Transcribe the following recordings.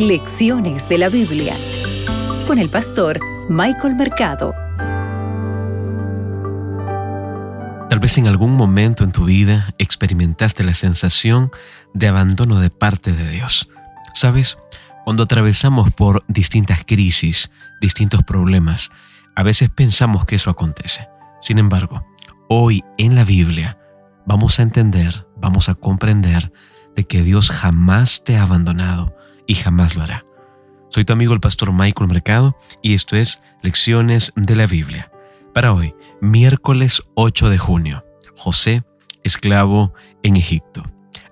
Lecciones de la Biblia con el pastor Michael Mercado. Tal vez en algún momento en tu vida experimentaste la sensación de abandono de parte de Dios. ¿Sabes? Cuando atravesamos por distintas crisis, distintos problemas, a veces pensamos que eso acontece. Sin embargo, hoy en la Biblia vamos a entender, vamos a comprender de que Dios jamás te ha abandonado y jamás lo hará. Soy tu amigo el pastor Michael Mercado y esto es Lecciones de la Biblia. Para hoy, miércoles 8 de junio, José, esclavo en Egipto.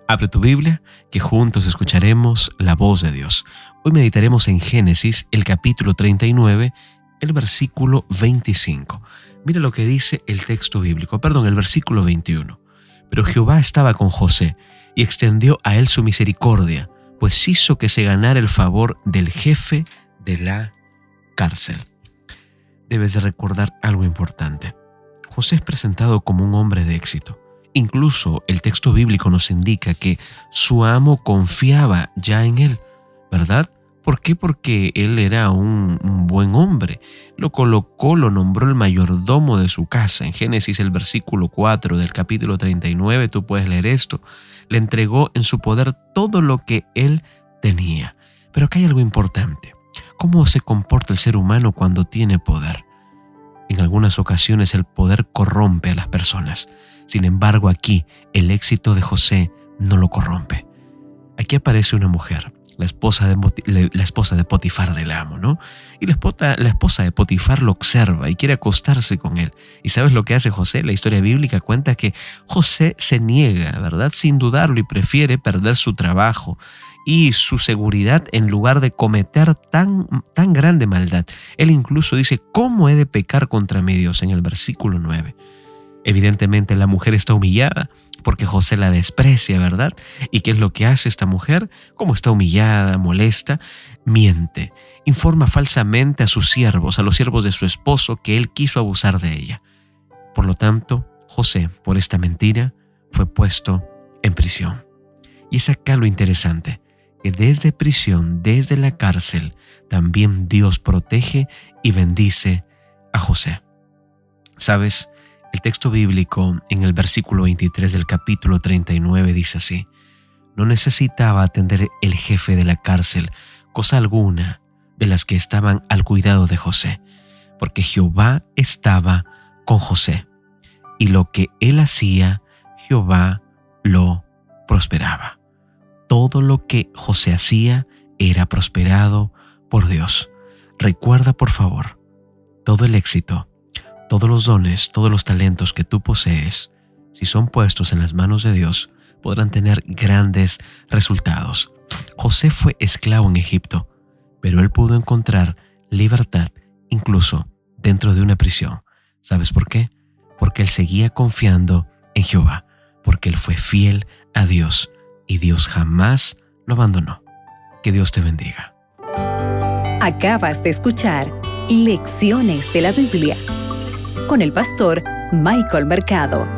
Abre tu Biblia, que juntos escucharemos la voz de Dios. Hoy meditaremos en Génesis, el capítulo 39, el versículo 25. Mira lo que dice el texto bíblico, perdón, el versículo 21. Pero Jehová estaba con José y extendió a él su misericordia, pues hizo que se ganara el favor del jefe de la cárcel. Debes de recordar algo importante. José es presentado como un hombre de éxito. Incluso el texto bíblico nos indica que su amo confiaba ya en él, ¿verdad? ¿Por qué? Porque él era un, buen hombre. Lo colocó, lo nombró el mayordomo de su casa. En Génesis el versículo 4 del capítulo 39 tú puedes leer esto. Le entregó en su poder todo lo que él tenía. Pero acá hay algo importante. ¿Cómo se comporta el ser humano cuando tiene poder? En algunas ocasiones el poder corrompe a las personas. Sin embargo, aquí el éxito de José no lo corrompe. Aquí aparece una mujer la esposa de, la esposa de Potifar del amo, ¿no? Y la esposa, la esposa de Potifar lo observa y quiere acostarse con él. ¿Y sabes lo que hace José? La historia bíblica cuenta que José se niega, ¿verdad? Sin dudarlo y prefiere perder su trabajo y su seguridad en lugar de cometer tan, tan grande maldad. Él incluso dice, ¿cómo he de pecar contra mi Dios? En el versículo 9. Evidentemente la mujer está humillada porque José la desprecia, ¿verdad? ¿Y qué es lo que hace esta mujer? Como está humillada, molesta, miente, informa falsamente a sus siervos, a los siervos de su esposo, que él quiso abusar de ella. Por lo tanto, José, por esta mentira, fue puesto en prisión. Y es acá lo interesante, que desde prisión, desde la cárcel, también Dios protege y bendice a José. ¿Sabes? El texto bíblico en el versículo 23 del capítulo 39 dice así, no necesitaba atender el jefe de la cárcel cosa alguna de las que estaban al cuidado de José, porque Jehová estaba con José, y lo que él hacía, Jehová lo prosperaba. Todo lo que José hacía era prosperado por Dios. Recuerda, por favor, todo el éxito todos los dones, todos los talentos que tú posees, si son puestos en las manos de Dios, podrán tener grandes resultados. José fue esclavo en Egipto, pero él pudo encontrar libertad incluso dentro de una prisión. ¿Sabes por qué? Porque él seguía confiando en Jehová, porque él fue fiel a Dios y Dios jamás lo abandonó. Que Dios te bendiga. Acabas de escuchar Lecciones de la Biblia con el pastor Michael Mercado.